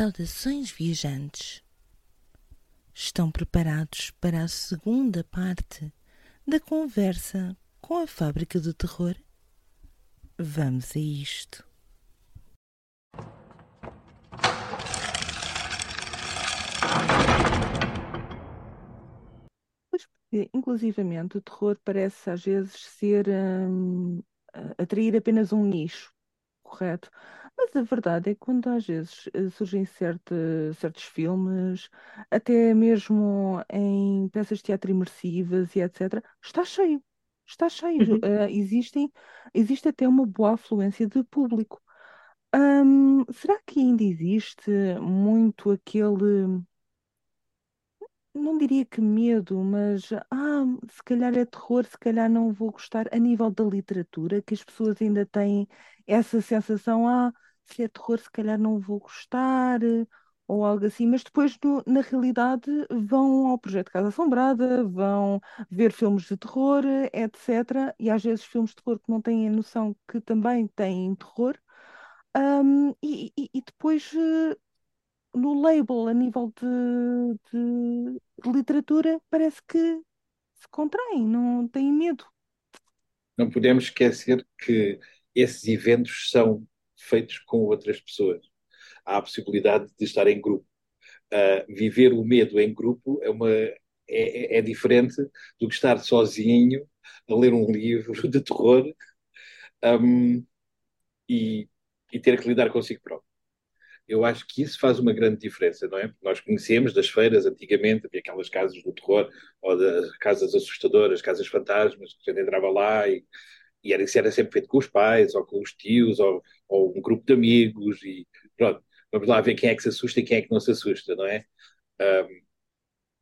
Saudações, viajantes! Estão preparados para a segunda parte da conversa com a Fábrica do Terror? Vamos a isto. Pois, porque, inclusivamente, o terror parece às vezes ser hum, atrair apenas um nicho, correto? Mas a verdade é que quando às vezes eh, surgem certa- certos filmes, até mesmo em peças de teatro imersivas e etc., está cheio. Está cheio. Uhum. Eh, existem, existe até uma boa afluência de público. Hum, será que ainda existe muito aquele não diria que medo, mas ah, se calhar é terror, se calhar não vou gostar a nível da literatura, que as pessoas ainda têm essa sensação, ah, se é terror, se calhar não vou gostar, ou algo assim, mas depois no- na realidade vão ao Projeto Casa Assombrada, vão ver filmes de terror, etc. E às vezes filmes de terror que não têm a noção que também têm terror. Ahm, e, e- e depois no label, a nível de, de- de literatura, parece que se contraem, não têm medo. Não podemos esquecer que esses eventos são feitos com outras pessoas. Há a possibilidade de estar em grupo. Uh, viver o medo em grupo é, uma, é, é- é diferente do que estar sozinho a ler um livro de terror um, e, e ter que lidar consigo próprio. Eu acho que isso faz uma grande diferença, não é? Porque nós conhecemos das feiras antigamente, havia aquelas casas do terror, ou das casas assustadoras, casas fantasmas, que a gente entrava lá e, e era, isso era sempre feito com os pais, ou com os tios, ou, ou um grupo de amigos, e pronto, vamos lá ver quem é que se assusta e quem é que não se assusta, não é? Um,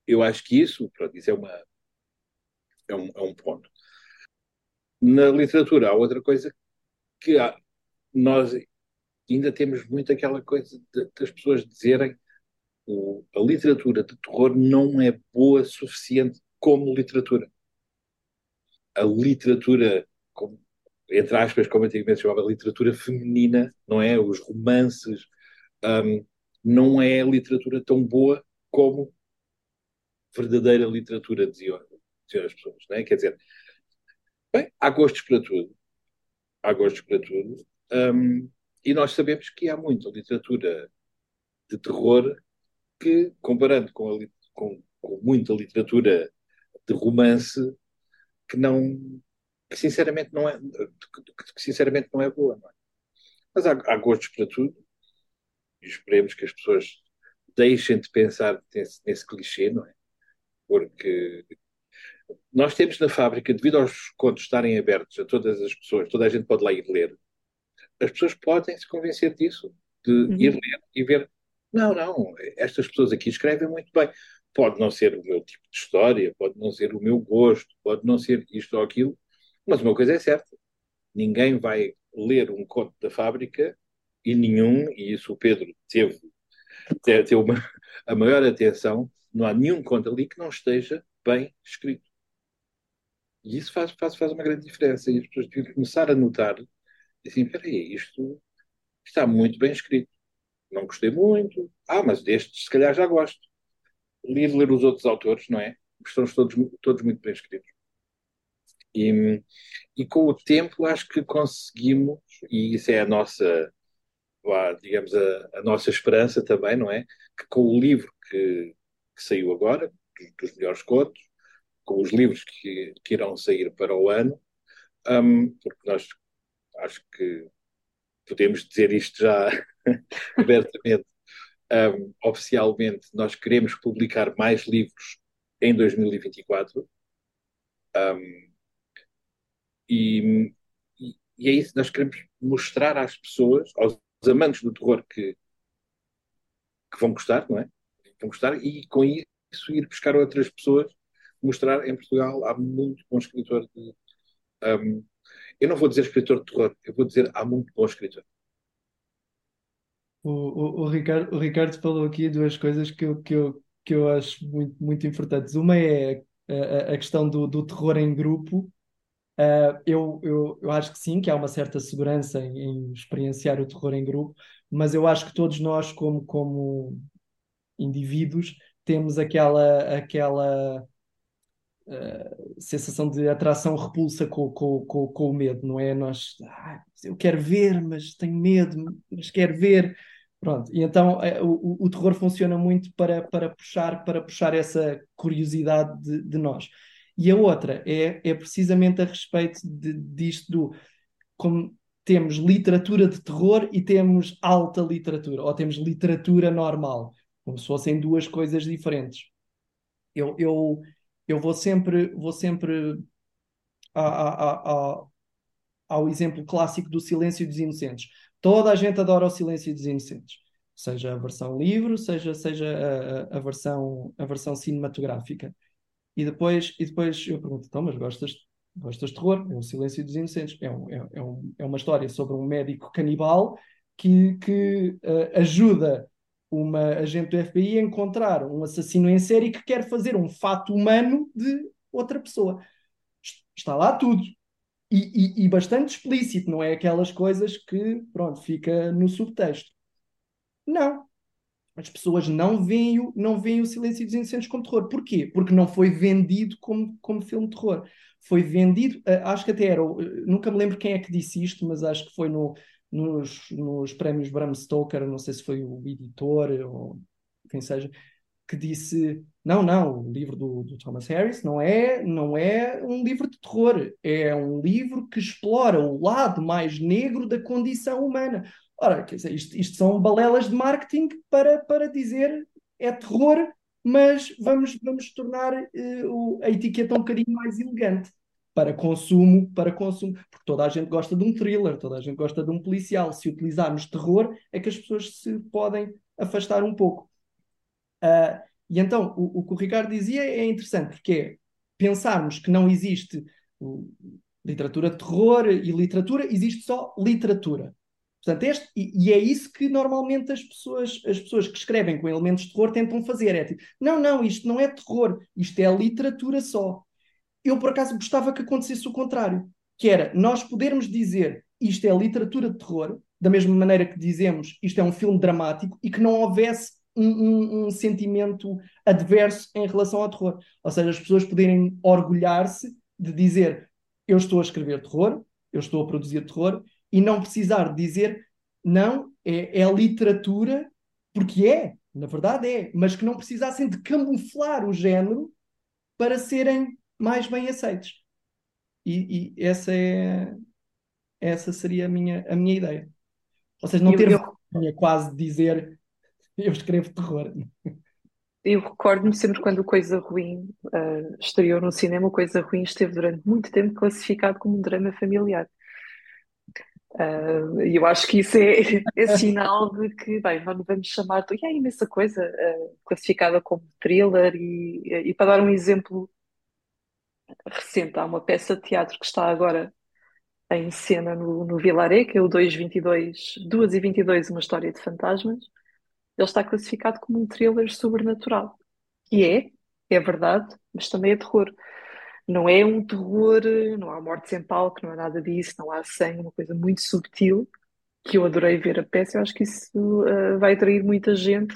eu acho que isso, pronto, isso é, uma, é, um, é um ponto. Na literatura há outra coisa que há, nós ainda temos muito aquela coisa de, das pessoas dizerem o, a literatura de terror não é boa suficiente como literatura. A literatura, como, entre aspas, como antigamente se chamava, literatura feminina, não é? Os romances, um, não é literatura tão boa como verdadeira literatura, diziam, diziam as pessoas, não é? Quer dizer, bem, há gostos para tudo. Há gostos para tudo. Um, e nós sabemos que há muita literatura de terror que, comparando com, a, com, com muita literatura de romance, que não que sinceramente não é que sinceramente não é boa, não é? Mas há, há gostos para tudo e esperemos que as pessoas deixem de pensar nesse, nesse clichê, não é? Porque nós temos na fábrica, devido aos contos estarem abertos a todas as pessoas, toda a gente pode lá ir ler, as pessoas podem se convencer disso, de Uhum. ir ler e ver. Não, não, estas pessoas aqui escrevem muito bem. Pode não ser o meu tipo de história, pode não ser o meu gosto, pode não ser isto ou aquilo, mas uma coisa é certa: ninguém vai ler um conto da fábrica e nenhum, e isso o Pedro teve, teve, uma, a maior atenção, não há nenhum conto ali que não esteja bem escrito. E isso faz, faz, faz uma grande diferença. E as pessoas têm que começar a notar assim, peraí, isto está muito bem escrito. Não gostei muito. Ah, mas destes se calhar já gosto. Ler, ler os outros autores, não é? Estão todos, todos muito bem escritos. E, e com o tempo acho que conseguimos, e isso é a nossa, digamos, a, a nossa esperança também, não é? Que com o livro que, que saiu agora, dos, dos melhores contos, com os livros que, que irão sair para o ano, um, porque nós acho que podemos dizer isto já abertamente, um, oficialmente, nós queremos publicar mais livros em 2024. Um, e, e, é isso, nós queremos mostrar às pessoas, aos amantes do terror que, que vão gostar, não é? Vão gostar, e com isso ir buscar outras pessoas, mostrar em Portugal há muito bom escritor de. Um, eu não vou dizer escritor de terror, eu vou dizer há muito bom escritor. O, o, o, Ricardo, o Ricardo falou aqui duas coisas que eu, que eu, que eu acho muito, muito importantes. Uma é a, a questão do, do terror em grupo. Uh, eu, eu, eu acho que sim, que há uma certa segurança em, em, experienciar o terror em grupo, mas eu acho que todos nós, como, como indivíduos, temos aquela, aquela uh, sensação de atração repulsa com, com, com, com, o medo, não é? Nós, ah, eu quero ver, mas tenho medo, mas quero ver. Pronto, e então uh, o, o terror funciona muito para, para, puxar, para puxar essa curiosidade de, de nós. E a outra é, é precisamente a respeito de, disto do como temos literatura de terror e temos alta literatura, ou temos literatura normal, como se fossem duas coisas diferentes. Eu, eu, eu vou sempre, vou sempre a, a, a, ao exemplo clássico do Silêncio dos Inocentes. Toda a gente adora o Silêncio dos Inocentes, seja a versão livro, seja, seja a, a, versão, a versão cinematográfica. E depois, e depois eu pergunto, então, mas gostas, gostas de terror? É o Silêncio dos Inocentes. É, um, é, é, um, é uma história sobre um médico canibal que, que uh, ajuda uma agente do FBI a encontrar um assassino em série que quer fazer um fato humano de outra pessoa. Está lá tudo. E, e, e, bastante explícito, não é aquelas coisas que, pronto, fica no subtexto. Não. As pessoas não veem o, não veem o Silêncio dos Inocentes como terror. Porquê? Porque não foi vendido como, como filme de terror. Foi vendido, uh, acho que até era, uh, nunca me lembro quem é que disse isto, mas acho que foi no, nos, nos prémios Bram Stoker, não sei se foi o editor ou quem seja, que disse: não, não, o livro do, do, Thomas Harris não é, não é um livro de terror, é um livro que explora o lado mais negro da condição humana. Ora, dizer, isto, isto são balelas de marketing para, para dizer é terror, mas vamos, vamos tornar uh, a etiqueta um bocadinho mais elegante para consumo, para consumo, porque toda a gente gosta de um thriller, toda a gente gosta de um policial. Se utilizarmos terror, é que as pessoas se podem afastar um pouco. Uh, e então, o, o, que o Ricardo dizia é interessante, porque é pensarmos que não existe literatura de terror e literatura, existe só literatura. Portanto, este, e, e, é isso que normalmente as pessoas, as pessoas que escrevem com elementos de terror tentam fazer. É tipo, não, não, isto não é terror, isto é literatura só eu por acaso gostava que acontecesse o contrário, que era nós podermos dizer isto é literatura de terror, da mesma maneira que dizemos isto é um filme dramático, e que não houvesse um, um, um sentimento adverso em relação ao terror. Ou seja, as pessoas poderem orgulhar-se de dizer eu estou a escrever terror, eu estou a produzir terror, e não precisar dizer não, é, é literatura, porque é, na verdade é, mas que não precisassem de camuflar o género para serem mais bem aceitos. E, e, essa é essa seria a minha, a minha ideia. Ou seja, não ter eu... quase dizer eu escrevo terror. Eu recordo-me sempre quando Coisa Ruim uh, estreou no cinema, Coisa Ruim esteve durante muito tempo classificado como um drama familiar. Uh, eu acho que isso é, é sinal de que, bem, vamos chamar, e há imensa coisa uh, classificada como thriller, e, e para dar um exemplo recente. Há uma peça de teatro que está agora em cena no, no Vilaré, que é o 222, 2 e 22, uma história de fantasmas. Ele está classificado como um thriller sobrenatural. E é, é verdade, mas também é terror. Não é um terror, não há morte sem palco, não há nada disso, não há sangue, uma coisa muito subtil, que eu adorei ver a peça. Eu acho que isso uh, vai atrair muita gente.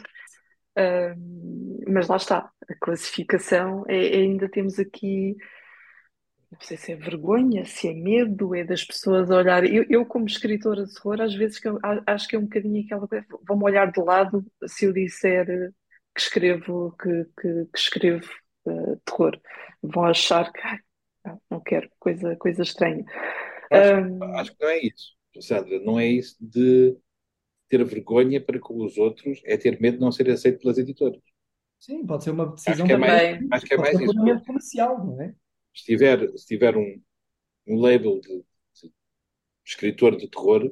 Uh, mas lá está, a classificação é, ainda temos aqui não sei se é vergonha, se é medo, é das pessoas olharem. Eu, eu, como escritora de terror, às vezes que eu, acho que é um bocadinho aquela coisa, vão-me olhar de lado se eu disser que escrevo, que, que, que escrevo uh, terror. Vão achar que ah, não quero, coisa, coisa estranha. Acho, um... acho que não é isso, Sandra, não é isso de ter vergonha para com os outros, é ter medo de não ser aceito pelas editoras. Sim, pode ser uma decisão acho que é mais, acho que é mais isso. comercial, não é? se tiver, se tiver um, um label de, de, escritor de terror,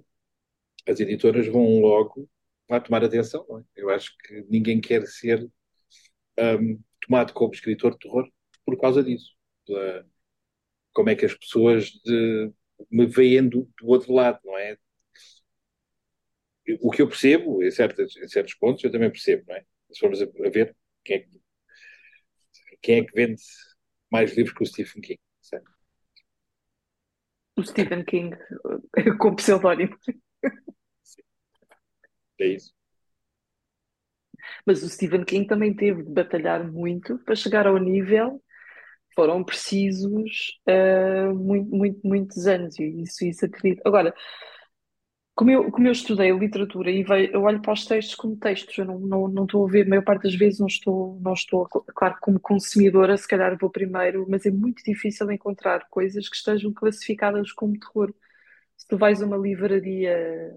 as editoras vão logo lá tomar atenção. É? Eu acho que ninguém quer ser um, tomado como escritor de terror por causa disso. Pela, como é que as pessoas de, me veem do, do, outro lado, não é? O que eu percebo, em certos, em certos pontos, eu também percebo, não é? Se formos a, a ver quem é que, quem é que vende mais livros que o Stephen King. Certo? O Stephen King com pseudónimo. É isso. Mas o Stephen King também teve de batalhar muito para chegar ao nível. Foram precisos uh, muito, muito, muitos anos, e isso, isso acredito. Agora, como eu, como eu estudei literatura e vejo, eu olho para os textos como textos, eu não, não, não estou a ver, a maior parte das vezes não estou, não estou, claro, como consumidora, se calhar vou primeiro, mas é muito difícil encontrar coisas que estejam classificadas como terror. Se tu vais a uma livraria,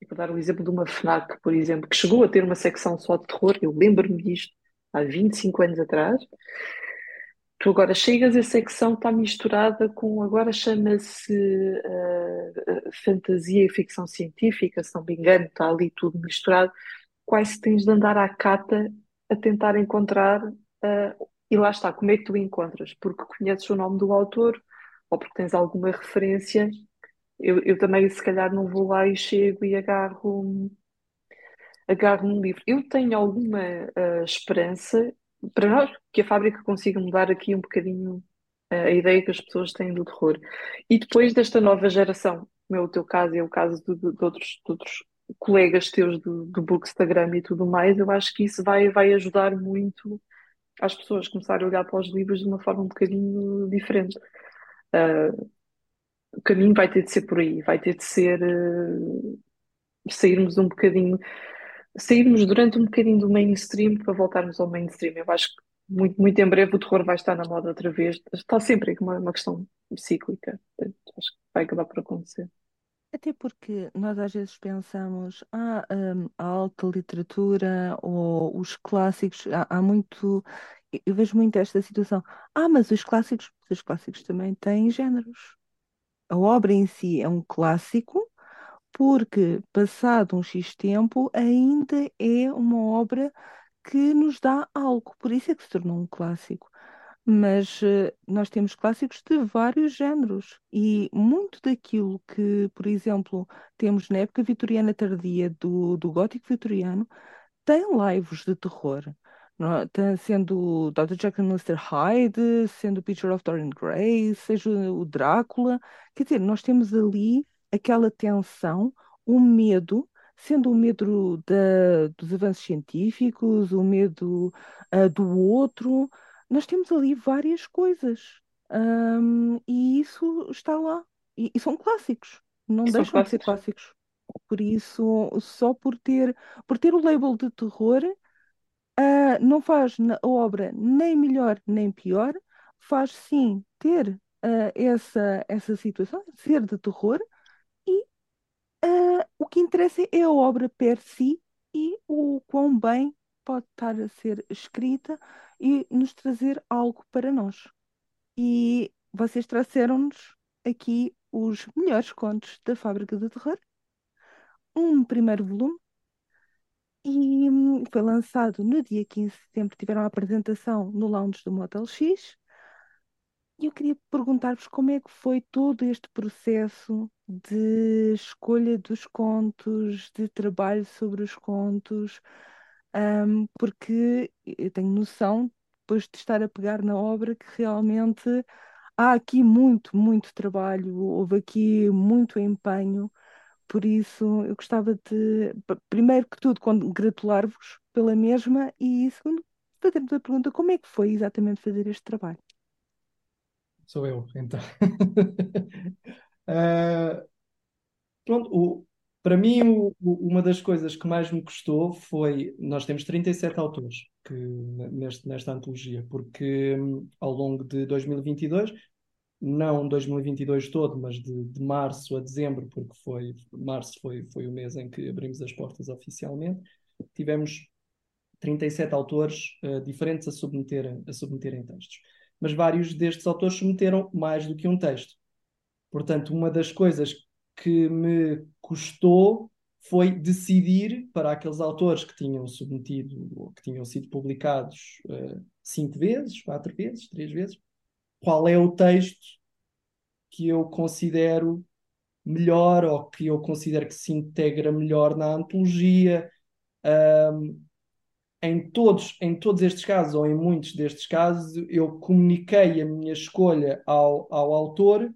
e vou dar o exemplo de uma FNAC, por exemplo, que chegou a ter uma secção só de terror, eu lembro-me disto há 25 anos atrás, Tu agora chegas, a secção está misturada com, agora chama-se uh, fantasia e ficção científica, se não me engano, está ali tudo misturado. Quase tens de andar à cata a tentar encontrar, uh, e lá está, como é que tu encontras? Porque conheces o nome do autor ou porque tens alguma referência. Eu, eu também, se calhar, não vou lá e chego e agarro, agarro um livro. Eu tenho alguma uh, esperança para nós, que a fábrica consiga mudar aqui um bocadinho eh, a ideia que as pessoas têm do terror. E depois desta nova geração, como é o teu caso e é o caso de, de, de outros, de outros colegas teus do, do Bookstagram e tudo mais, eu acho que isso vai, vai ajudar muito as pessoas começarem a olhar para os livros de uma forma um bocadinho diferente. Uh, o caminho vai ter de ser por aí, vai ter de ser uh, sairmos um bocadinho sairmos durante um bocadinho do mainstream para voltarmos ao mainstream. Eu acho que muito, muito em breve o terror vai estar na moda outra vez. Está sempre uma, uma questão cíclica. Acho que vai acabar por acontecer. Até porque nós às vezes pensamos, ah, um, a alta literatura ou os clássicos, há, há, muito, eu vejo muito esta situação, ah, mas os clássicos, os clássicos também têm géneros. A obra em si é um clássico, porque, passado um X tempo, ainda é uma obra que nos dá algo, por isso é que se tornou um clássico. Mas uh, nós temos clássicos de vários géneros e muito daquilo que, por exemplo, temos na época vitoriana tardia do, do gótico vitoriano tem lives de terror. É? Sendo Dr. Jekyll and Mr. Hyde, sendo Picture of Dorian Gray, seja o Drácula, quer dizer, nós temos ali aquela tensão, o medo, sendo o medo da, dos avanços científicos, o medo uh, do outro, nós temos ali várias coisas. Um, e isso está lá. E, e são clássicos. Não São deixam de ser clássicos. clássicos. Por isso, só por ter, por ter o label de terror, ah, não faz a obra nem melhor nem pior, faz sim ter ah, essa, essa situação, ser de terror, e ah, o que interessa é a obra per si e o quão bem pode estar a ser escrita e nos trazer algo para nós. E vocês trouxeram-nos aqui os melhores contos da Fábrica do Terror, um primeiro volume, e foi lançado no dia 15 de setembro. Tiveram a apresentação no lounge do Motel X. E eu queria perguntar-vos como é que foi todo este processo de escolha dos contos, de trabalho sobre os contos, porque eu tenho noção, depois de estar a pegar na obra, que realmente há aqui muito, muito trabalho, houve aqui muito empenho. Por isso, eu gostava de, primeiro que tudo, congratular-vos pela mesma e, segundo, fazer-vos a pergunta: como é que foi exatamente fazer este trabalho? Sou eu, então. Ah, pronto, o- para mim, o- o- uma das coisas que mais me custou foi. Nós temos 37 autores que, neste, nesta antologia, porque hum, ao longo de 2022, não 2022 todo, mas de, de março a dezembro, porque foi, março foi, foi o mês em que abrimos as portas oficialmente, tivemos 37 autores uh, diferentes a submeterem, a submeterem textos. Mas vários destes autores submeteram mais do que um texto. Portanto, uma das coisas que me custou foi decidir para aqueles autores que tinham submetido, ou que tinham sido publicados uh, cinco vezes, quatro vezes, três vezes, qual é o texto que eu considero melhor ou que eu considero que se integra melhor na antologia. Um, em todos, em todos estes casos, ou em muitos destes casos, eu comuniquei a minha escolha ao, ao autor.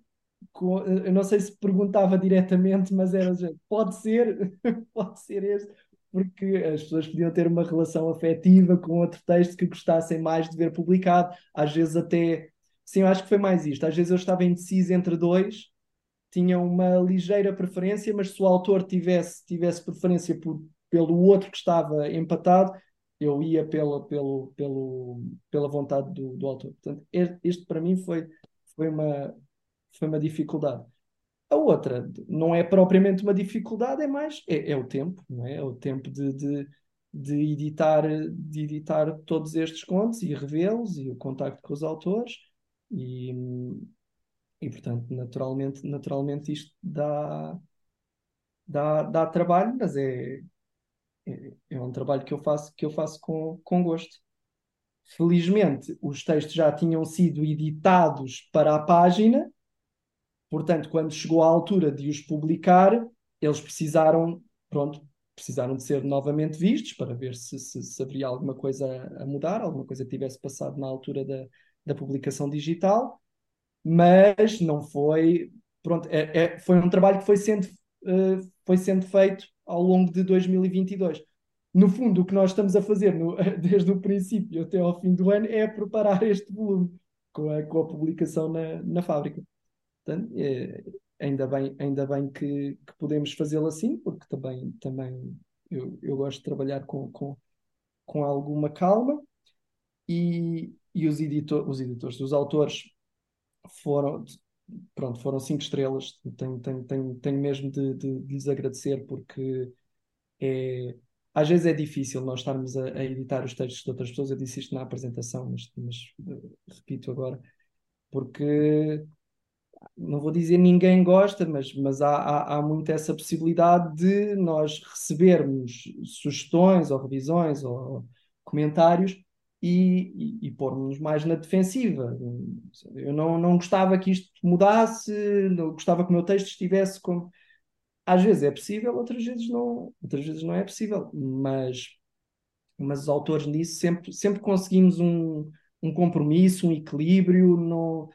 Eu não sei se perguntava diretamente, mas era pode ser, pode ser este, porque as pessoas podiam ter uma relação afetiva com outro texto que gostassem mais de ver publicado, às vezes até, sim, eu acho que foi mais isto, às vezes eu estava indeciso entre dois, tinha uma ligeira preferência, mas se o autor tivesse, tivesse preferência por, pelo outro que estava empatado, eu ia pela, pelo, pelo, pela vontade do, do autor. Portanto, este, este para mim foi, foi uma, foi uma dificuldade. A outra não é propriamente uma dificuldade, é mais é, é o tempo, não é? É o tempo de, de, de, editar, de editar todos estes contos e revê-los e o contacto com os autores e, e portanto, naturalmente, naturalmente isto dá, dá, dá trabalho, mas é, é, é um trabalho que eu faço, que eu faço com, com gosto. Felizmente, os textos já tinham sido editados para a página Portanto, quando chegou à altura de os publicar, eles precisaram, pronto, precisaram de ser novamente vistos para ver se, se, se haveria alguma coisa a mudar, alguma coisa que tivesse passado na altura da, da publicação digital, mas não foi, pronto, é, é, foi um trabalho que foi sendo, uh, foi sendo feito ao longo de 2022. No fundo, o que nós estamos a fazer no, desde o princípio até ao fim do ano é preparar este volume com a, com a publicação na, na fábrica. Portanto, é, ainda bem, ainda bem que, que podemos fazê-lo assim, porque também, também eu, eu gosto de trabalhar com, com, com alguma calma e, e os, editor, os editores, os autores foram, pronto, foram cinco estrelas. Tenho, tenho, tenho, tenho mesmo de, de, de, lhes agradecer porque é, às vezes é difícil nós estarmos a, a, editar os textos de outras pessoas. Eu disse isto na apresentação, mas, mas repito agora, porque não vou dizer ninguém gosta, mas, mas há, há, há muito essa possibilidade de nós recebermos sugestões ou revisões ou comentários e, e, e pormos mais na defensiva. Eu não, não gostava que isto mudasse, não gostava que o meu texto estivesse como. Às vezes é possível, outras vezes não, outras vezes não é possível, mas, mas os autores nisso sempre, sempre conseguimos um, um compromisso, um equilíbrio. No,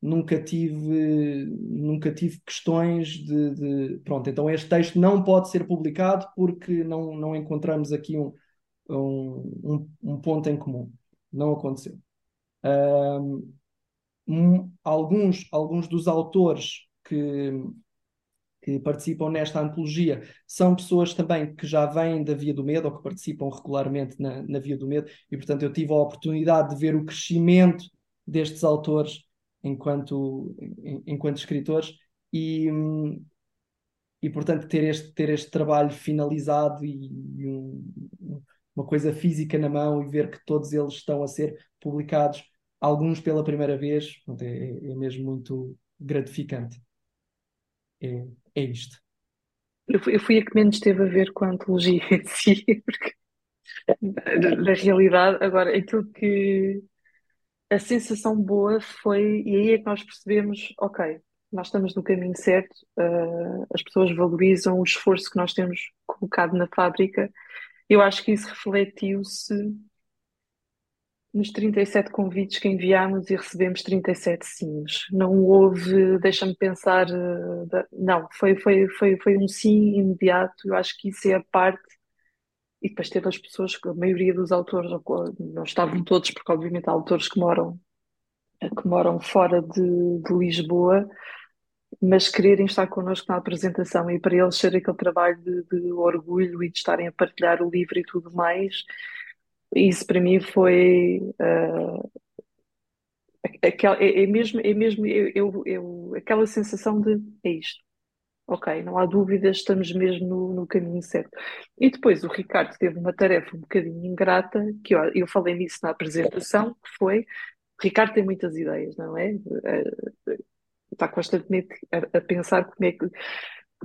nunca tive, nunca tive questões de, de, Pronto, então este texto não pode ser publicado porque não, não encontramos aqui um, um, um ponto em comum. Não aconteceu. Um, alguns, alguns dos autores que, que participam nesta antologia são pessoas também que já vêm da Via do Medo ou que participam regularmente na, na Via do Medo, e portanto eu tive a oportunidade de ver o crescimento destes autores enquanto, enquanto escritores e, e portanto ter este, ter este trabalho finalizado e, e um, uma coisa física na mão e ver que todos eles estão a ser publicados, alguns pela primeira vez, é, é, é mesmo muito gratificante. É, é isto. Eu fui, eu fui, a que menos teve a ver com a antologia em si, porque na realidade, agora, aquilo que, a sensação boa foi, e aí é que nós percebemos, ok, nós estamos no caminho certo, uh, as pessoas valorizam o esforço que nós temos colocado na fábrica. Eu acho que isso refletiu-se nos 37 convites que enviámos e recebemos 37 sims. Não houve, deixa-me pensar, da, não, foi, foi, foi, foi um sim imediato. Eu acho que isso é a parte e depois teve as pessoas, a maioria dos autores, não estavam todos, porque obviamente há autores que moram, que moram fora de, de Lisboa, mas quererem estar connosco na apresentação e para eles ser aquele trabalho de, de, orgulho e de estarem a partilhar o livro e tudo mais, isso para mim foi uh, aquela, é, é, mesmo, é mesmo eu, eu, eu, aquela sensação de é isto, Ok, não há dúvidas, estamos mesmo no, no, caminho certo. E depois o Ricardo teve uma tarefa um bocadinho ingrata, que eu, eu falei nisso na apresentação, que foi, Ricardo tem muitas ideias, não é? Está constantemente a, a pensar como é que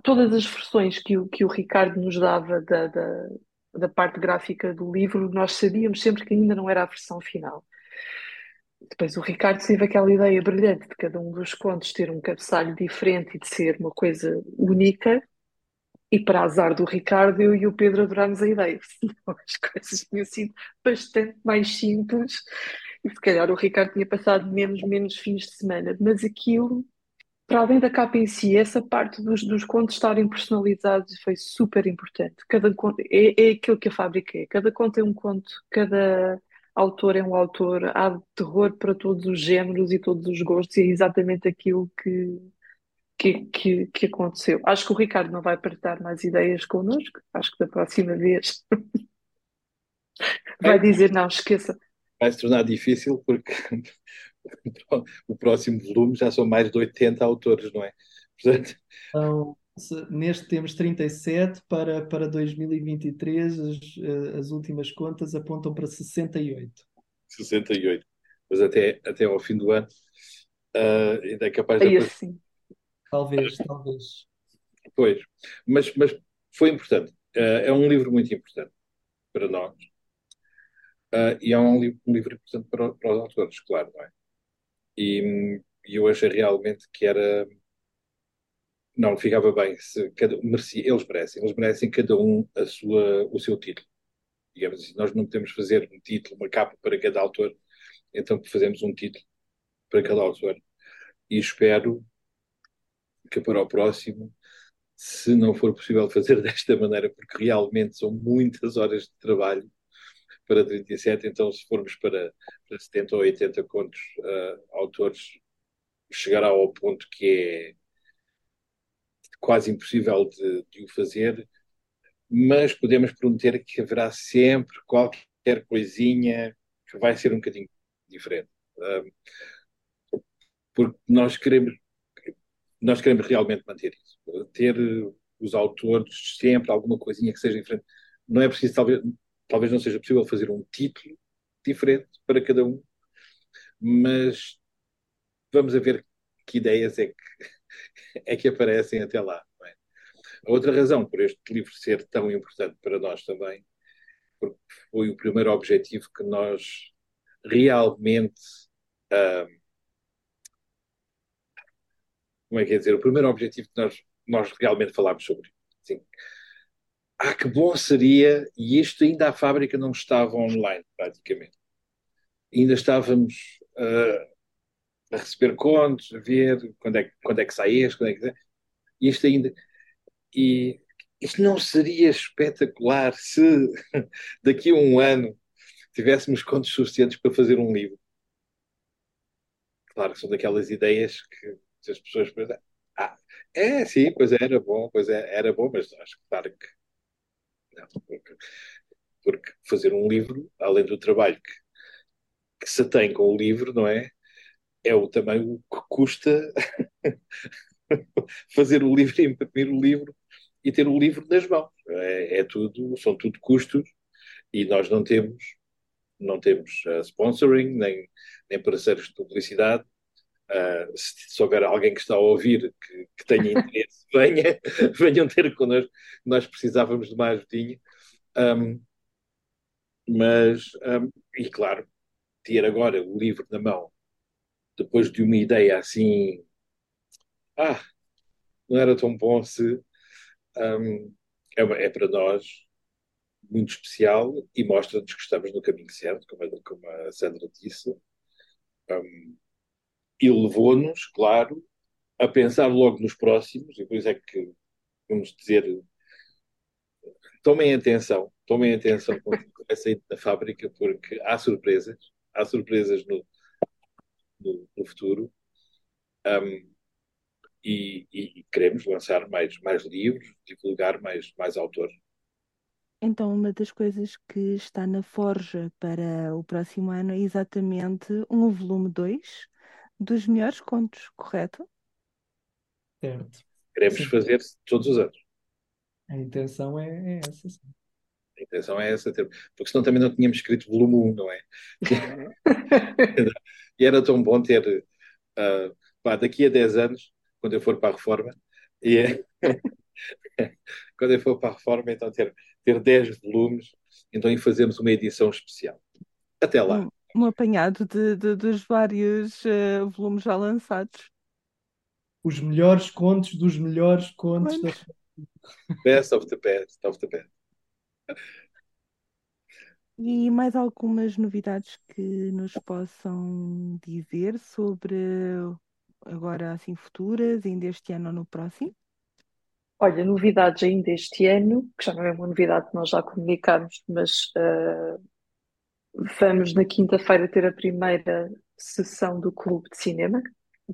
todas as versões que o, que o Ricardo nos dava da, da, da parte gráfica do livro, nós sabíamos sempre que ainda não era a versão final. Depois o Ricardo teve aquela ideia brilhante de cada um dos contos ter um cabeçalho diferente e de ser uma coisa única. E para azar do Ricardo, eu e o Pedro adorámos a ideia. As coisas tinham sido bastante mais simples. E se calhar o Ricardo tinha passado menos, menos fins de semana. Mas aquilo para além da capa em si, essa parte dos, dos contos estarem personalizados foi super importante. Cada conto é, é aquilo que a fábrica é. Cada conto é um conto, cada autor é um autor. Há terror para todos os géneros e todos os gostos, e é exatamente aquilo que, que, que, que aconteceu. Acho que o Ricardo não vai partilhar mais ideias connosco. Acho que da próxima vez vai dizer: não, esqueça. Vai se tornar difícil porque o próximo volume já são mais de 80 autores, não é? Portanto... Então, neste temos 37, para, para 2023 as, as últimas contas apontam para 68. 68. Mas até, até ao fim do ano uh, ainda é capaz de. Assim. Talvez, talvez. Pois, mas, mas foi importante. Uh, é um livro muito importante para nós. Uh, e é um, li um livro importante para, para, os autores, claro, não é? E, e eu achei realmente que era. Não, ficava bem. Se cada, merecia, eles merecem, eles merecem cada um a sua, o seu título. Digamos assim, nós não podemos fazer um título, uma capa para cada autor, então fazemos um título para cada autor. E espero que para o próximo, se não for possível fazer desta maneira, porque realmente são muitas horas de trabalho para 37, então se formos para, para 70 ou 80 contos uh, autores, chegará ao ponto que é quase impossível de, de, o fazer, mas podemos prometer que haverá sempre qualquer coisinha que vai ser um bocadinho diferente. Uh, porque nós queremos, nós queremos realmente manter isso. Ter os autores sempre alguma coisinha que seja diferente. Não é preciso, talvez, talvez não seja possível fazer um título diferente para cada um, mas vamos a ver que ideias é que, é que aparecem até lá. É? A outra razão por este livro ser tão importante para nós também, porque foi o primeiro objetivo que nós realmente. Uh, como é que é dizer? O primeiro objetivo que nós, nós realmente falámos sobre. Assim, ah, que bom seria, e isto ainda a fábrica não estava online, praticamente. Ainda estávamos uh, a receber contos, a ver quando é, quando é que sai este, quando é que... Isto ainda... E isto não seria espetacular se daqui a um ano tivéssemos contos suficientes para fazer um livro. Claro que são daquelas ideias que as pessoas pensam, ah, é, sim, pois era bom, pois é, era bom, mas acho que claro que não, porque, porque fazer um livro, além do trabalho que, que se tem com o livro, não é? É o também o que custa fazer o livro, imprimir o livro e ter o livro nas mãos. É, é tudo, são tudo custos e nós não temos, não temos uh, sponsoring, nem, nem parceiros de publicidade. Uh, se, se, houver alguém que está a ouvir que, que tenha interesse, venha, venham ter connosco. Nós precisávamos de mais ajudinha. Um, mas, um, e claro, ter agora o livro na mão, depois de uma ideia assim, ah, não era tão bom se. Um, é, é, para nós muito especial e mostra-nos que estamos no caminho certo, como a, como a Sandra disse. Um, e levou-nos, claro, a pensar logo nos próximos, e por isso é que vamos dizer tomem atenção, tomem atenção quando sair da fábrica, porque há surpresas, há surpresas no, no, no futuro. Um, e, e, queremos lançar mais, mais livros, divulgar mais, mais autores. Então, uma das coisas que está na forja para o próximo ano é exatamente um volume 2 dos melhores contos, correto? Certo. Queremos sim. fazer todos os anos. A intenção é, é essa, sim. A intenção é essa, porque senão também não tínhamos escrito volume 1, não é? e era tão bom ter, uh, pá, daqui a 10 anos, quando eu for para a reforma, e é, quando eu for para a reforma, então ter, ter 10 volumes, então e fazemos uma edição especial. Até lá. Um, um apanhado de, de, dos vários uh, volumes já lançados. Os melhores contos dos melhores contos da Best of the best of the best. E mais algumas novidades que nos possam dizer sobre agora assim futuras, ainda este ano ou no próximo? Olha, novidades ainda este ano, que já não é uma novidade que nós já comunicamos, mas uh, vamos na quinta-feira ter a primeira sessão do Clube de Cinema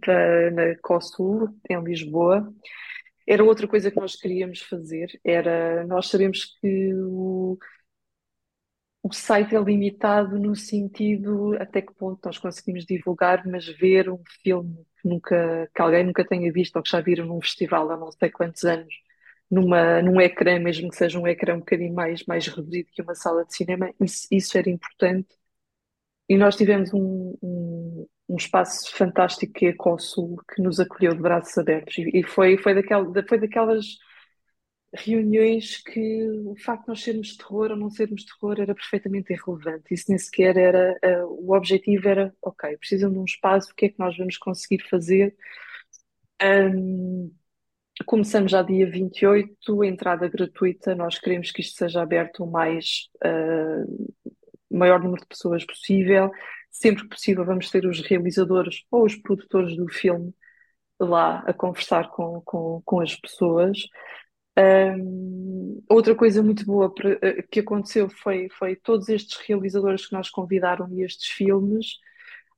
da, na COSUL, em Lisboa. Era outra coisa que nós queríamos fazer, era nós sabemos que o, o site é limitado no sentido até que ponto nós conseguimos divulgar, mas ver um filme que nunca, que alguém nunca tenha visto ou que já viram num festival há não sei quantos anos, numa, num ecrã, mesmo que seja um ecrã um bocadinho mais, mais reduzido que uma sala de cinema, isso, isso era importante. E nós tivemos um, um, um espaço fantástico que é a Consul, que nos acolheu de braços abertos. E, e foi, foi, daquela, foi daquelas reuniões que o facto de nós sermos terror ou não sermos terror era perfeitamente irrelevante. Isso nem sequer era. Uh, o objetivo era, ok, precisam de um espaço, o que é que nós vamos conseguir fazer? Um, começamos já dia 28, entrada gratuita. Nós queremos que isto seja aberto o mais. Uh, maior número de pessoas possível. Sempre que possível, vamos ter os realizadores ou os produtores do filme lá a conversar com, com, com as pessoas. Um, outra coisa muito boa eh, que aconteceu foi, foi todos estes realizadores que nós convidaram e estes filmes,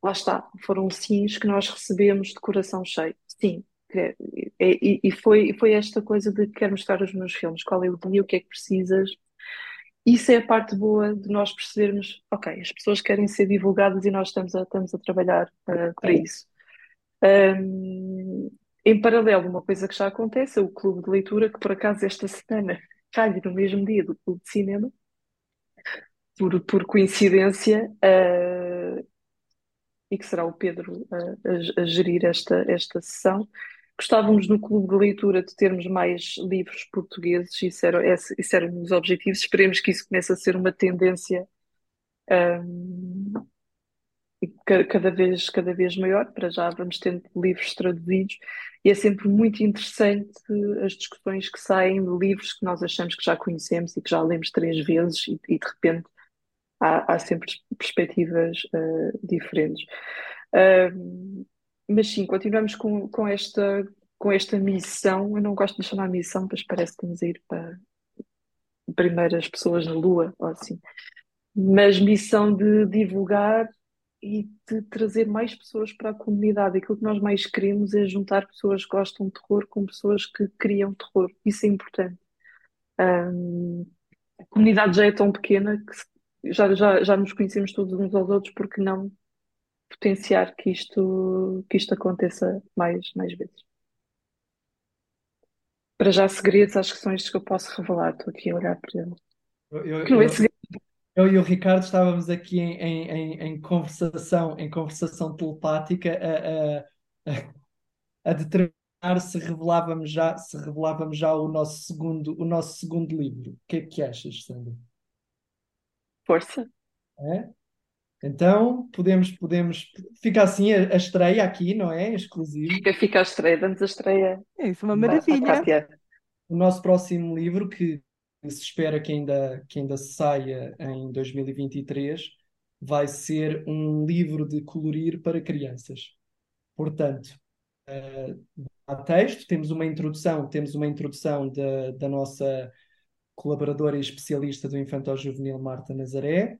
lá está, foram sims que nós recebemos de coração cheio. Sim, é, e, foi, foi esta coisa de quero mostrar os meus filmes, qual é o dia, o que é que precisas. Isso é a parte boa de nós percebermos, ok, as pessoas querem ser divulgadas e nós estamos a, estamos a trabalhar uh, para isso. Um, em paralelo, uma coisa que já acontece é o clube de leitura, que por acaso esta semana calha no mesmo dia do clube de cinema, por, por coincidência, uh, e que será o Pedro a, a, a, gerir esta, esta sessão. Gostávamos no clube de leitura de termos mais livros portugueses, isso era, isso era um dos objetivos. Esperemos que isso comece a ser uma tendência um, cada vez, cada vez maior. Para já vamos tendo livros traduzidos e é sempre muito interessante as discussões que saem de livros que nós achamos que já conhecemos e que já lemos três vezes e, e de repente há, há sempre perspectivas uh, diferentes. Uh, mas sim, continuamos com, com, esta, com esta missão. Eu não gosto de chamar missão, mas parece que estamos a ir para primeiras pessoas na Lua, ou assim. Mas missão de divulgar e de trazer mais pessoas para a comunidade. Aquilo que nós mais queremos é juntar pessoas que gostam de terror com pessoas que criam terror. Isso é importante. Um, a comunidade já é tão pequena que já, já, já nos conhecemos todos uns aos outros, porque não potenciar que isto, que isto aconteça mais, mais vezes? Para já, segredos, acho que são estes que eu posso revelar. Estou aqui a olhar para ele. Eu, eu, não é segredo eu e o Ricardo estávamos aqui em, em, em conversação, em conversação telepática a, a, a, determinar se revelávamos já, se revelávamos já o nosso segundo, o nosso segundo livro. O que é que achas, Sandra? Força. É? Então, podemos, podemos. Fica assim a, a estreia aqui, não é? Exclusivo. Fica, fica a estreia, damos a estreia. É isso, uma maravilha. O nosso próximo livro, que se espera que ainda, que ainda saia em 2023, vai ser um livro de colorir para crianças. Portanto, uh, há texto, temos uma introdução, temos uma introdução da, da nossa colaboradora e especialista do Infantil Juvenil Marta Nazaré.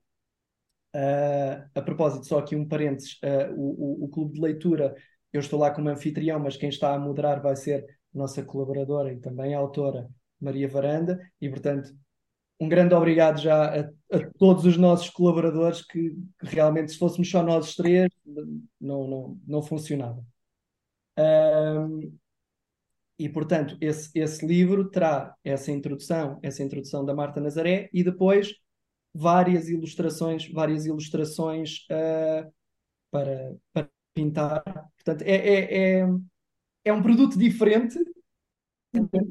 Uh, a propósito, só aqui um parênteses, uh, o, o, o, clube de leitura, eu estou lá como anfitrião, mas quem está a moderar vai ser a nossa colaboradora e também autora, Maria Varanda, e portanto, um grande obrigado já a, a todos os nossos colaboradores que, que, realmente, se fôssemos só nós três, não, não, não funcionava. E, portanto, esse, esse livro terá essa introdução, essa introdução da Marta Nazaré e depois várias ilustrações, várias ilustrações uh, para, para pintar. Portanto, é, é, é, é um produto diferente,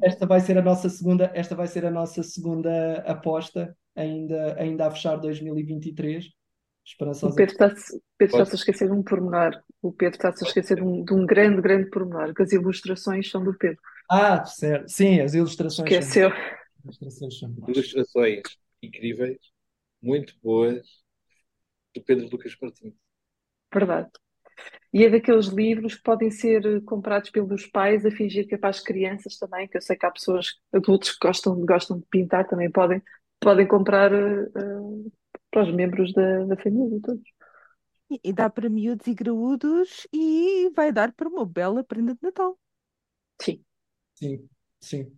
esta vai ser a nossa segunda, esta vai ser a nossa segunda aposta, ainda, ainda a fechar 2023. O Pedro está-se está a esquecer de um pormenor. O Pedro está-se a esquecer de um, de um, grande, grande pormenor, que as ilustrações são do Pedro. Ah, certo. Sim, as ilustrações Esqueceu. São... Ilustrações são Ilustrações incríveis, muito boas, do Pedro Lucas Martins. Verdade. E é daqueles livros que podem ser comprados pelos pais a fingir que é para as crianças também, que eu sei que há pessoas, adultos que gostam, gostam de pintar, também podem, podem comprar uh, para os membros da, da família todos. E, e dá para miúdos e graúdos e vai dar para uma bela prenda de Natal. Sim. Sim, sim.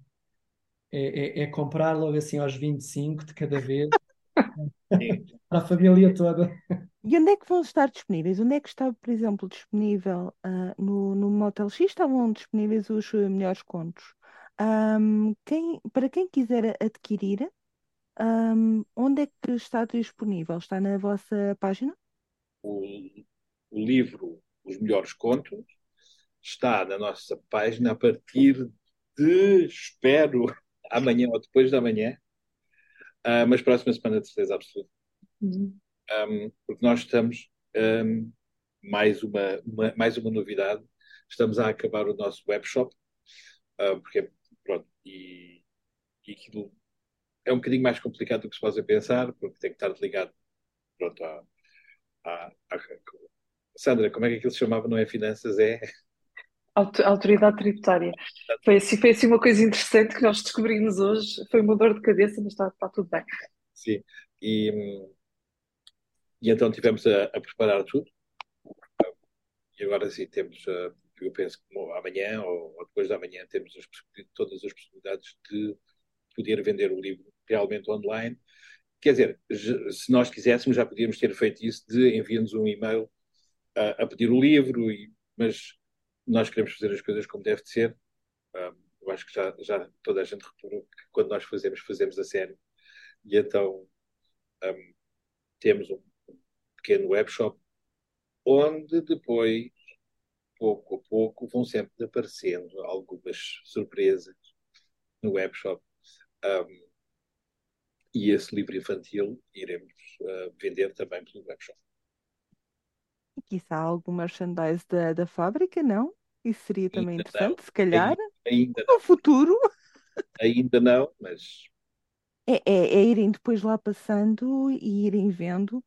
É, é, é comprar logo assim aos 25 de cada vez para a família toda. E onde é que vão estar disponíveis? Onde é que está, por exemplo, disponível uh, no, no Motel X? Estavam disponíveis os uh, melhores contos. Um, quem, para quem quiser adquirir, um, onde é que está disponível? Está na vossa página? O, o livro Os Melhores Contos está na nossa página a partir de, espero, amanhã ou depois da manhã, uh, mas próxima semana de certeza absoluta. Uhum. Um, porque nós estamos, um, mais, uma, uma, mais uma novidade, estamos a acabar o nosso webshop, uh, porque, pronto, e, e aquilo é um bocadinho mais complicado do que se pode pensar, porque tem que estar ligado, pronto, à, à, à Sandra, como é que aquilo se chamava? Não é finanças, é autoridade tributária. Foi assim, foi assim uma coisa interessante que nós descobrimos hoje. Foi uma dor de cabeça, mas está, está tudo bem. Sim, e, e então tivemos a, a, preparar tudo. E agora sim, temos, eu penso que amanhã ou, ou depois da manhã, temos as, todas as possibilidades de poder vender o livro realmente online. Quer dizer, se nós quiséssemos, já podíamos ter feito isso de enviar-nos um e-mail a, a pedir o livro, e, mas nós queremos fazer as coisas como deve de ser. Eu acho que já, já toda a gente reparou que quando nós fazemos, fazemos a sério. E então um, temos um pequeno webshop onde depois, pouco a pouco, vão sempre aparecendo algumas surpresas no webshop. Um, e esse livro infantil iremos uh, vender também pelo webshop. E quizá algum merchandise da, da fábrica, não? Isso seria também Ainda interessante, não. se calhar, Ainda, ainda no não. futuro. Ainda não, mas É, é, é irem depois lá passando e irem vendo.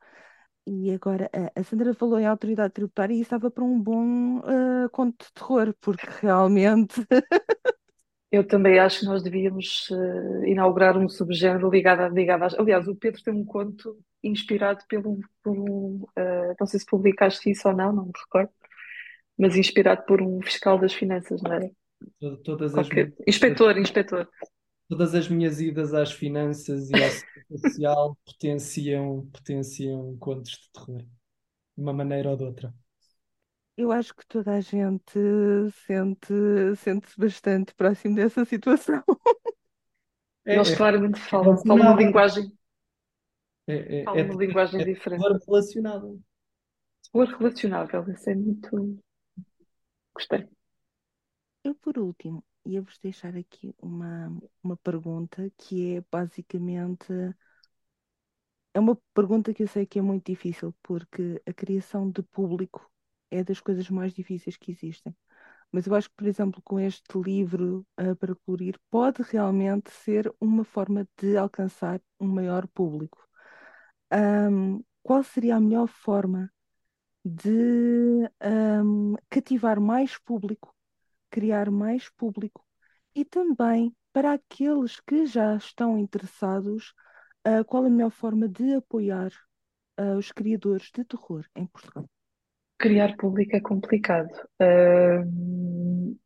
E agora, a, a Sandra falou em autoridade tributária e isso estava para um bom uh, conto de terror, porque realmente. Eu também acho que nós devíamos uh, inaugurar um subgénero ligado, ligado às. Aliás, o Pedro tem um conto inspirado pelo. pelo uh, não sei se publicaste isso ou não, não me recordo, mas inspirado por um fiscal das finanças, não era? Todas as, Qualquer... Inspetor, inspetor. todas as minhas idas às finanças e setor social potenciam, potenciam contos de terror, de uma maneira ou de outra. Eu acho que toda a gente sente, sente-se bastante próximo dessa situação. É, Eles é, claramente é falam, falam uma linguagem, É, é, falam é, uma linguagem é diferente. terror relacionado. Terror relacionável, isso é muito. Gostei. Eu, por último, ia-vos deixar aqui uma, uma pergunta que é basicamente. É uma pergunta que eu sei que é muito difícil, porque a criação de público é das coisas mais difíceis que existem. Mas eu acho que, por exemplo, com este livro uh, para colorir, pode realmente ser uma forma de alcançar um maior público. Um, qual seria a melhor forma de um, cativar mais público, criar mais público e também para aqueles que já estão interessados, uh, qual a melhor forma de apoiar uh, os criadores de terror em Portugal? Criar público é complicado. Ahm,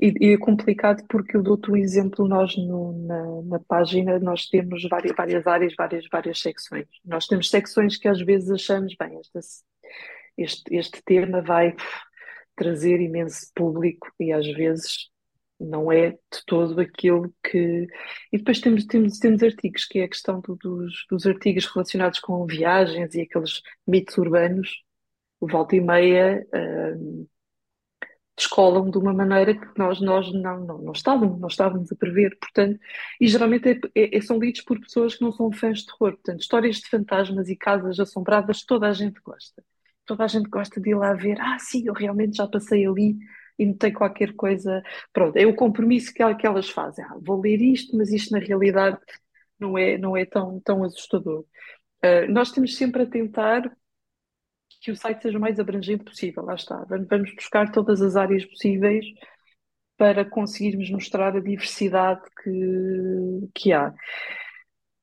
e, e é complicado porque eu dou-te um exemplo, nós no- na, na página nós temos várias, várias áreas, várias, várias secções. Nós temos secções que às vezes achamos, bem, esta, este, este tema vai trazer imenso público e às vezes não é de todo aquilo que. E depois temos, temos, temos artigos, que é a questão do- dos, dos artigos relacionados com viagens e aqueles mitos urbanos, volta e meia, hum, descolam de uma maneira que nós, nós não, não, não estávamos, não estávamos a prever, portanto, e geralmente é- é- são lidos por pessoas que não são fãs de terror, portanto, histórias de fantasmas e casas assombradas, toda a gente gosta. Toda a gente gosta de ir lá ver, ah, sim, eu realmente já passei ali e notei qualquer coisa. Pronto, é o compromisso que, que elas fazem. Ah, vou ler isto, mas isto na realidade não é, não é tão, tão assustador. Uh, nós temos sempre a tentar que o site seja o mais abrangente possível, lá está. Vamos buscar todas as áreas possíveis para conseguirmos mostrar a diversidade que, que há.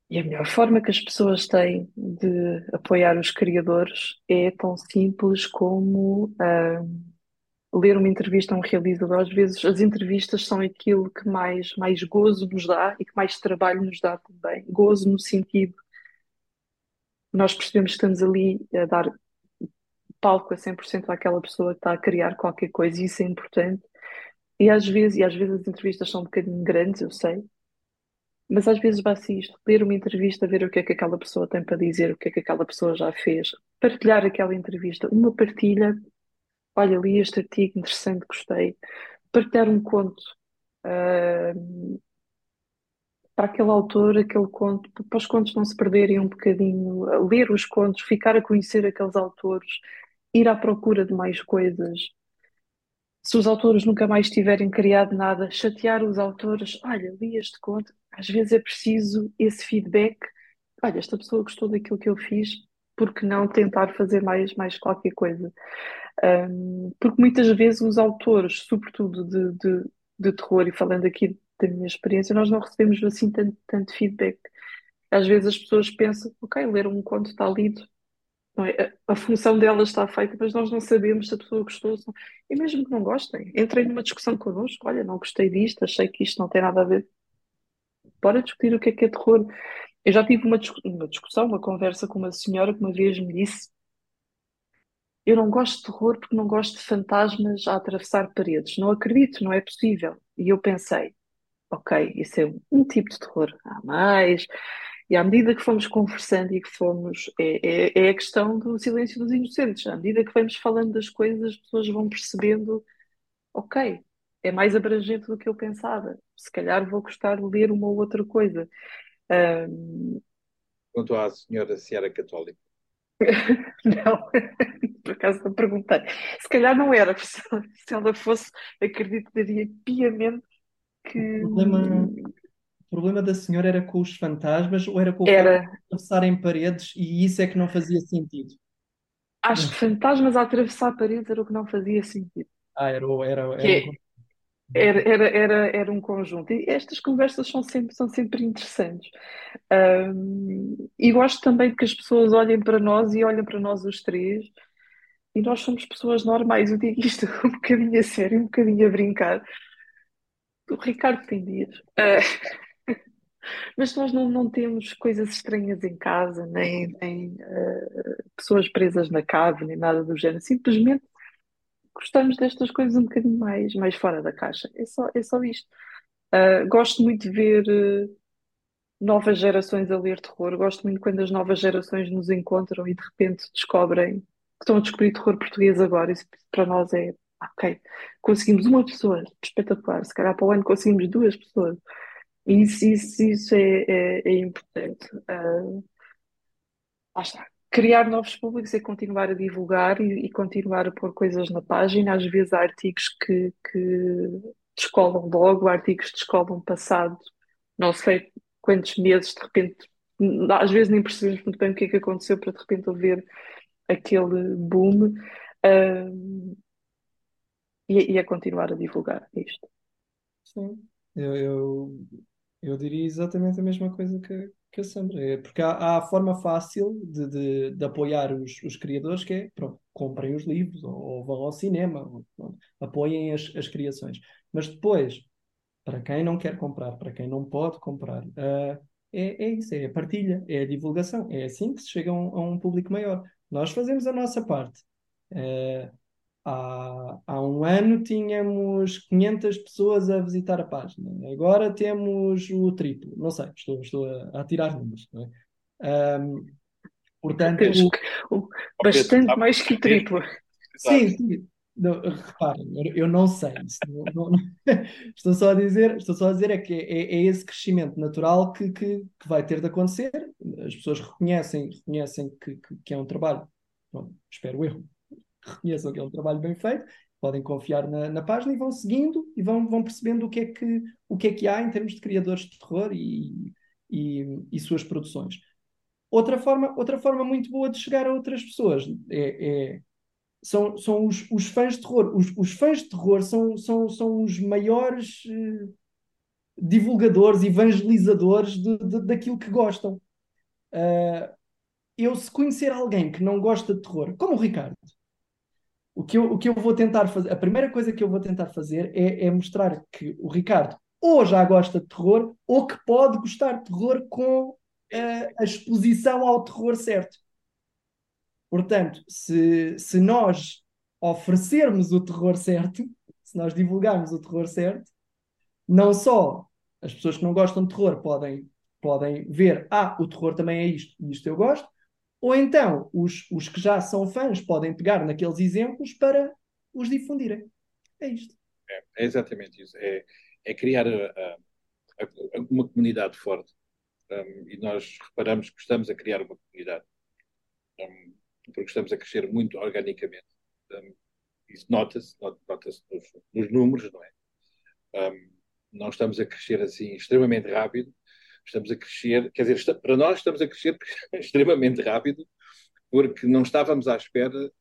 E a melhor forma que as pessoas têm de apoiar os criadores é tão simples como uh, ler uma entrevista a um realizador. Às vezes as entrevistas são aquilo que mais, mais gozo nos dá e que mais trabalho nos dá também. Gozo no sentido nós percebemos que estamos ali a dar palco a 100% àquela pessoa que está a criar qualquer coisa e isso é importante. E às vezes, e às vezes as entrevistas são um bocadinho grandes, eu sei, mas às vezes basta isto, ler uma entrevista, ver o que é que aquela pessoa tem para dizer, o que é que aquela pessoa já fez, partilhar aquela entrevista, uma partilha, olha, li este artigo interessante, gostei, partilhar um conto uh, para aquele autor, aquele conto, para os contos não se perderem um bocadinho, ler os contos, ficar a conhecer aqueles autores, ir à procura de mais coisas. Se os autores nunca mais tiverem criado nada, chatear os autores, olha, li este conto, às vezes é preciso esse feedback. Olha, esta pessoa gostou daquilo que eu fiz, por que não tentar fazer mais, mais qualquer coisa? Um, porque muitas vezes os autores, sobretudo de, de, de, terror, e falando aqui da minha experiência, nós não recebemos assim tanto, tanto feedback. Às vezes as pessoas pensam, ok, ler um conto está lido, é? a, a, função delas está feita, mas nós não sabemos se a pessoa gostou. E mesmo que não gostem, entrem numa discussão connosco, olha, não gostei disto, achei que isto não tem nada a ver bora discutir o que é que é terror. Eu já tive uma, uma discussão, uma conversa com uma senhora que uma vez me disse: Eu não gosto de terror porque não gosto de fantasmas a atravessar paredes. Não acredito, não é possível. E eu pensei: Ok, isso é um tipo de terror. Há mais. E à medida que fomos conversando e que fomos. É, é, é, a questão do silêncio dos inocentes. À medida que vamos falando das coisas, as pessoas vão percebendo: Ok, é mais abrangente do que eu pensava. Se calhar vou gostar de ler uma ou outra coisa. Um... Quanto à senhora se era católica? não, por acaso não perguntei. Se calhar não era, se ela fosse, acreditaria piamente que. O problema, o problema da senhora era com os fantasmas ou era com o era... atravessar em paredes e isso é que não fazia sentido? Acho que fantasmas a atravessar paredes era o que não fazia sentido. Ah, era, era, era, era era, era, era, era um conjunto. E estas conversas são sempre, são sempre interessantes. Um, e gosto também de que as pessoas olhem para nós e olhem para nós os três. E nós somos pessoas normais. Eu digo isto um bocadinho a sério, um bocadinho a brincar. O Ricardo tem dias. Uh, mas nós não, não temos coisas estranhas em casa, nem, nem uh, pessoas presas na cave, nem nada do género. Simplesmente gostamos destas coisas um bocadinho mais, mais fora da caixa. É só, é só isto. Uh, gosto muito de ver uh, novas gerações a ler terror. Gosto muito quando as novas gerações nos encontram e de repente descobrem que estão a descobrir terror português agora. Isso para nós é ok. Conseguimos uma pessoa, espetacular. Se calhar para o ano conseguimos duas pessoas. Isso, isso, isso é, é, é importante. Uh, lá está criar novos públicos é continuar a divulgar e, e, continuar a pôr coisas na página. Às vezes há artigos que, que descolam logo, artigos que descolam passado não sei quantos meses, de repente, às vezes nem percebemos muito bem o que é que aconteceu para de repente haver aquele boom. Uh, e, e a continuar a divulgar isto. Sim, eu, eu, eu diria exatamente a mesma coisa que, É, porque há, há a forma fácil de, de, de apoiar os, os, criadores, que é, pronto, comprem os livros, ou, ou vão ao cinema, ou, pronto, apoiem as, as criações. Mas depois, para quem não quer comprar, para quem não pode comprar, uh, é, é isso, é a partilha, é a divulgação. É assim que se chega a um, a um público maior. Nós fazemos a nossa parte. Uh, Há, há um ano tínhamos 500 pessoas a visitar a página, agora temos o triplo. Não sei, estou, estou a, a tirar números. É? Um, portanto, o, bastante mais que o triplo. Sim, sim. Não, reparem, eu, não sei. Não, não, não, estou só a dizer, estou só a dizer é que é, é esse crescimento natural que, que, que, vai ter de acontecer. As pessoas reconhecem, reconhecem que, que, que é um trabalho. Bom, espero eu reconheçam que é um trabalho bem feito, podem confiar na, na, página e vão seguindo e vão, vão percebendo o que, é que, o que é que há em termos de criadores de terror e, e, e suas produções. Outra forma, outra forma muito boa de chegar a outras pessoas é, é- são, são os, os fãs de terror. Os, os fãs de terror são, são, são os maiores eh, divulgadores, evangelizadores de, de- daquilo que gostam. Ah, eu, se conhecer alguém que não gosta de terror, como o Ricardo, o que eu, o que eu vou tentar fazer, a primeira coisa que eu vou tentar fazer é, é mostrar que o Ricardo ou já gosta de terror ou que pode gostar de terror com ah, a exposição ao terror certo. Portanto, se, se nós oferecermos o terror certo, se nós divulgarmos o terror certo, não só as pessoas que não gostam de terror podem, podem ver, ah, o terror também é isto e isto eu gosto, ou então os, os que já são fãs podem pegar naqueles exemplos para os difundirem. É isto. É, é exatamente isso. É, é criar a- a- a- uma comunidade forte. Um, e nós reparamos que estamos a criar uma comunidade. Um, porque estamos a crescer muito organicamente. Um, isso nota-se, not- nota-se nos, nos números, não é? Não estamos a crescer assim extremamente rápido. Estamos a crescer, quer dizer, está- para nós estamos a crescer extremamente rápido, porque não estávamos à espera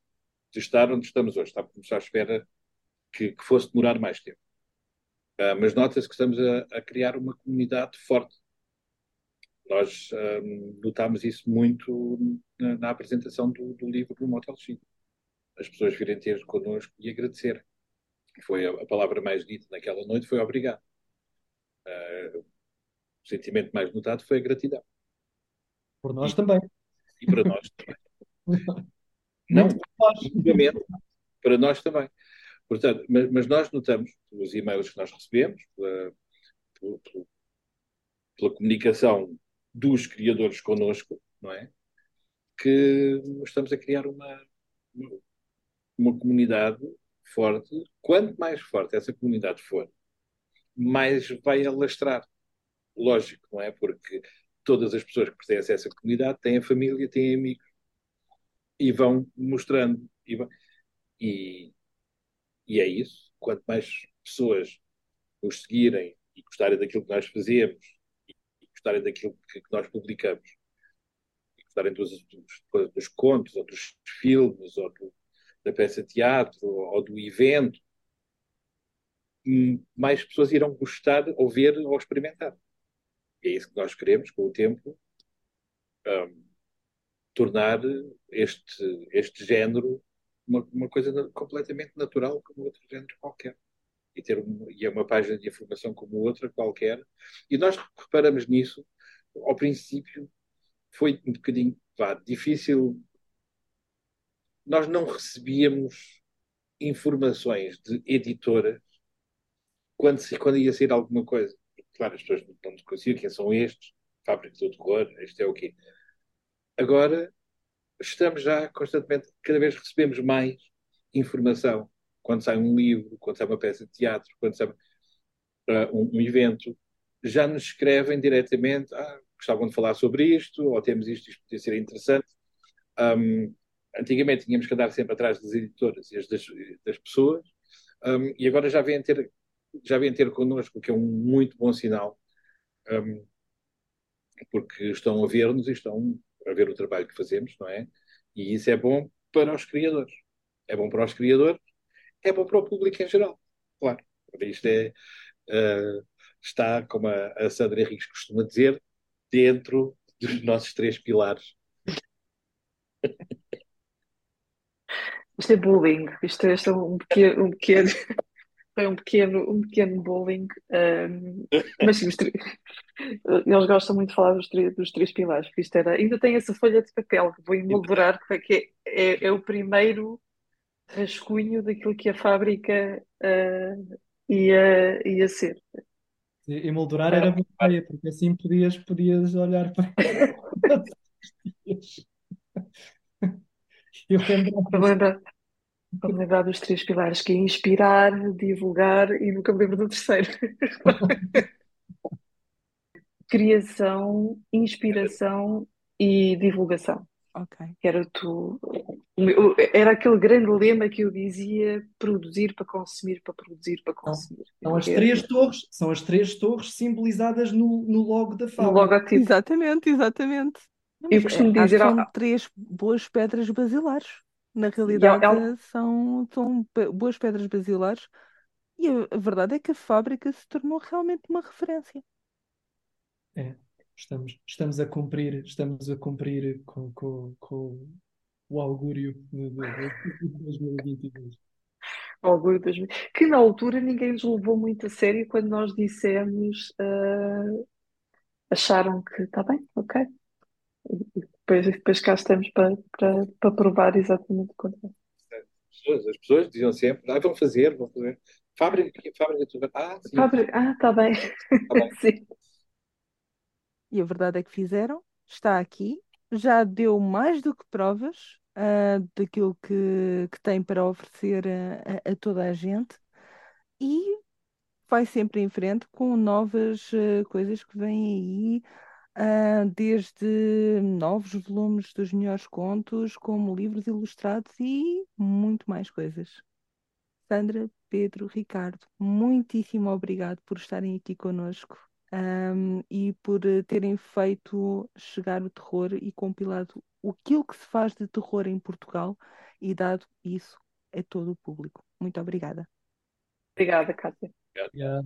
de estar onde estamos hoje. Estávamos à espera que, que fosse demorar mais tempo. Ah, mas nota-se que estamos a, a criar uma comunidade forte. Nós ahm, notámos isso muito na, na apresentação do, do livro no Motel X. As pessoas virem ter connosco e agradecer. Foi a, a palavra mais dita naquela noite, foi obrigado. O sentimento mais notado foi a gratidão. Por nós também. E para nós também. Não, obviamente, para nós também. Portanto, mas, mas nós notamos, pelos e-mails que nós recebemos, pela, pelo- pela comunicação dos criadores connosco, não é? Que estamos a criar uma, uma comunidade forte. Quanto mais forte essa comunidade for, mais vai alastrar. Lógico, não é? Porque todas as pessoas que pertencem a essa comunidade têm a família, têm amigos e vão mostrando. E, e, e é isso. Quanto mais pessoas nos seguirem e gostarem daquilo que nós fazemos e gostarem daquilo que, que nós publicamos e gostarem dos, dos, dos contos ou dos filmes ou do- da peça de teatro ou, ou do evento, hum, mais pessoas irão gostar ou ver ou experimentar. É isso que nós queremos, com o tempo, hum, tornar este, este género uma, uma coisa completamente natural como outro género qualquer. E, ter um, e é uma página de informação como outra qualquer. E nós reparamos nisso. Ao princípio foi um bocadinho vá, difícil. Nós não recebíamos informações de editoras quando, se, quando ia sair alguma coisa. Claro, as pessoas não nos quem são estes, Fábrica do Terror, este é o quê. Agora estamos já constantemente, cada vez recebemos mais informação. Quando sai um livro, quando sai uma peça de teatro, quando sai uh, um, um, evento, já nos escrevem diretamente, ah, gostavam de falar sobre isto, ou temos isto, isto podia ser interessante. Um, antigamente tínhamos que andar sempre atrás das editoras e das, das pessoas, um, e agora já vêm ter, já vêm ter connosco, que é um muito bom sinal, um, porque estão a ver-nos e estão a ver o trabalho que fazemos, não é? E isso é bom para os criadores. É bom para os criadores, é bom para o público em geral. Claro. Isto é, uh, está, como a, a Sandra Henriques costuma dizer, dentro dos nossos três pilares. Isto é bullying. Isto é, isto é um pequeno, um pequeno, foi um pequeno, um pequeno bullying. Um, mas sim, eles gostam muito de falar dos, dos três pilares, porque isto era. Ainda tem essa folha de papel que vou emoldurar, que é, é, é o primeiro rascunho daquilo que a fábrica uh, ia, ia ser. Emoldurar era boa ideia, porque assim podias, podias olhar para Eu lembro vou lembrar dos três pilares, que é inspirar, divulgar e nunca me lembro do terceiro. Criação, inspiração e divulgação. Ok. Era, tu, era aquele grande lema que eu dizia: produzir para consumir, para produzir para consumir. São as três torres, são as três torres simbolizadas no, no logo da No fábrica. logotipo. Exatamente, exatamente. Não, Eu mas, costumo acho que dizer, são ah, três boas pedras basilares. Na e é, realidade, é- são, são boas pedras basilares e a, verdade é que a fábrica se tornou realmente uma referência. É, estamos, estamos a cumprir, estamos a cumprir com, com, com o augúrio de, de, de 2022. ao orgulho das mulheres, que na altura ninguém nos levou muito a sério quando nós dissemos, ah, acharam que está bem, ok. E depois, depois cá estamos para, para, para provar exatamente o contrário. As pessoas, as pessoas diziam sempre, ah, vão fazer, vão fazer. Fábrica, fábrica tu vais? Ah, sim, Fábrica, ah, está bem. está bem. Sim. E a verdade é que fizeram, está aqui, já deu mais do que provas ah, daquilo que, que tem para oferecer a, a- toda a gente e vai sempre em frente com novas ah, coisas que vêm aí, ah, desde novos volumes dos melhores contos, como livros ilustrados e muito mais coisas. Sandra, Pedro, Ricardo, muitíssimo obrigado por estarem aqui conosco, ahm, e por eh, terem feito chegar o terror e compilado aquilo que se faz de terror em Portugal e dado isso a todo o público. Muito obrigada. Obrigada, Cátia. Yeah.